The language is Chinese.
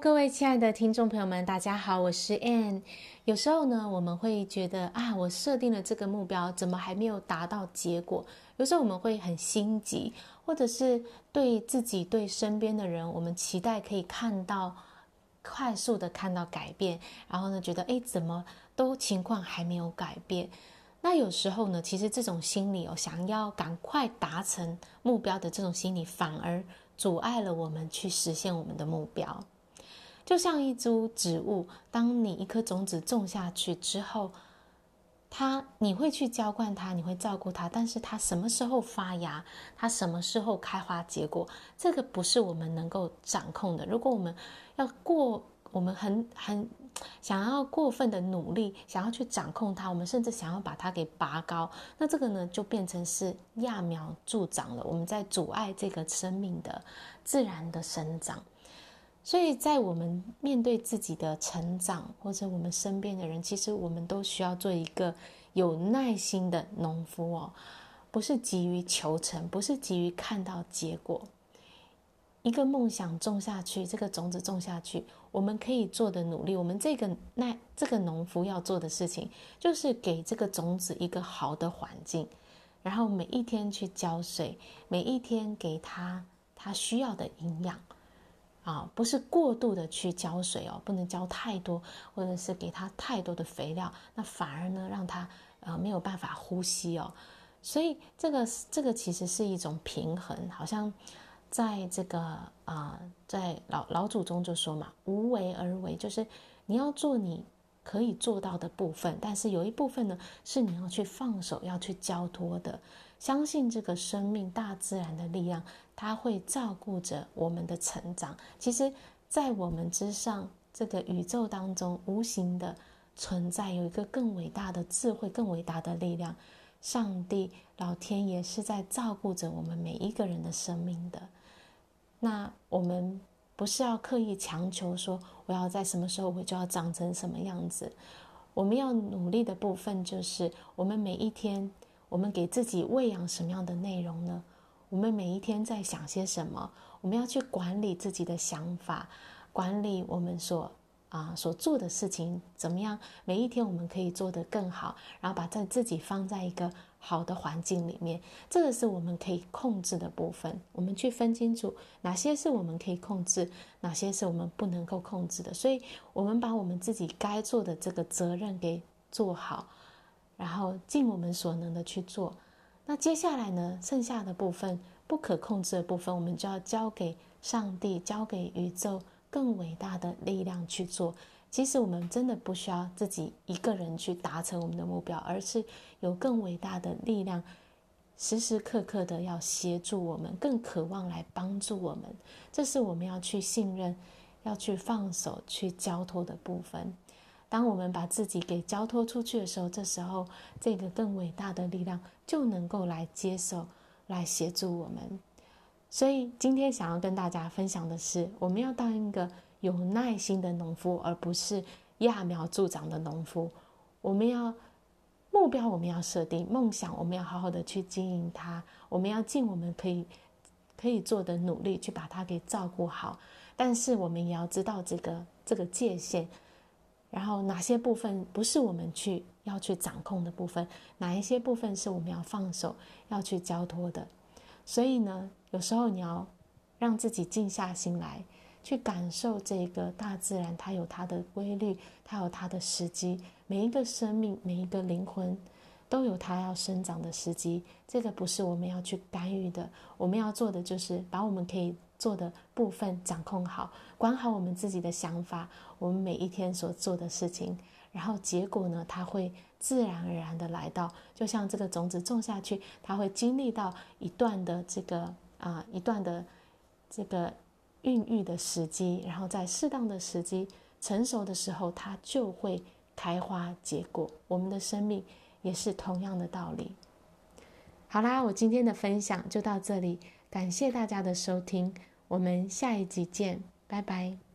各位亲爱的听众朋友们，大家好，我是 Ann。有时候呢，我们会觉得啊，我设定了这个目标，怎么还没有达到结果？有时候我们会很心急，或者是对自己、对身边的人，我们期待可以看到快速的看到改变，然后呢，觉得哎，怎么都情况还没有改变？那有时候呢，其实这种心理哦，想要赶快达成目标的这种心理，反而阻碍了我们去实现我们的目标。就像一株植物，当你一颗种子种下去之后，它你会去浇灌它，你会照顾它，但是它什么时候发芽，它什么时候开花结果，这个不是我们能够掌控的。如果我们要过，我们很很想要过分的努力，想要去掌控它，我们甚至想要把它给拔高，那这个呢就变成是揠苗助长了，我们在阻碍这个生命的自然的生长。所以在我们面对自己的成长，或者我们身边的人，其实我们都需要做一个有耐心的农夫哦，不是急于求成，不是急于看到结果。一个梦想种下去，这个种子种下去，我们可以做的努力，我们这个那这个农夫要做的事情，就是给这个种子一个好的环境，然后每一天去浇水，每一天给它它需要的营养。啊，不是过度的去浇水哦，不能浇太多，或者是给它太多的肥料，那反而呢让它呃没有办法呼吸哦。所以这个这个其实是一种平衡，好像在这个啊、在老老祖宗就说嘛，无为而为，就是你要做你可以做到的部分，但是有一部分呢是你要去放手，要去交托的。相信这个生命、大自然的力量，它会照顾着我们的成长。其实，在我们之上，这个宇宙当中，无形的存在有一个更伟大的智慧、更伟大的力量。上帝、老天爷是在照顾着我们每一个人的生命的。那我们不是要刻意强求说，我要在什么时候我就要长成什么样子。我们要努力的部分就是，我们每一天。我们给自己喂养什么样的内容呢？我们每一天在想些什么？我们要去管理自己的想法，管理我们所啊所做的事情怎么样？每一天我们可以做得更好，然后把在自己放在一个好的环境里面，这个是我们可以控制的部分。我们去分清楚哪些是我们可以控制，哪些是我们不能够控制的。所以，我们把我们自己该做的这个责任给做好。然后尽我们所能的去做，那接下来呢，剩下的部分不可控制的部分，我们就要交给上帝，交给宇宙更伟大的力量去做。其实我们真的不需要自己一个人去达成我们的目标，而是有更伟大的力量，时时刻刻的要协助我们，更渴望来帮助我们。这是我们要去信任、要去放手、去交托的部分。当我们把自己给交托出去的时候，这时候这个更伟大的力量就能够来接受、来协助我们。所以今天想要跟大家分享的是，我们要当一个有耐心的农夫，而不是揠苗助长的农夫。我们要目标，我们要设定梦想，我们要好好的去经营它。我们要尽我们可以可以做的努力去把它给照顾好。但是我们也要知道这个这个界限。然后哪些部分不是我们去要去掌控的部分？哪一些部分是我们要放手要去交托的？所以呢，有时候你要让自己静下心来，去感受这个大自然，它有它的规律，它有它的时机。每一个生命，每一个灵魂，都有它要生长的时机。这个不是我们要去干预的。我们要做的就是把我们可以。做的部分掌控好，管好我们自己的想法，我们每一天所做的事情，然后结果呢，它会自然而然的来到。就像这个种子种下去，它会经历到一段的这个啊、一段的这个孕育的时机，然后在适当的时机成熟的时候，它就会开花结果。我们的生命也是同样的道理。好啦，我今天的分享就到这里，感谢大家的收听。我们下一集见，拜拜。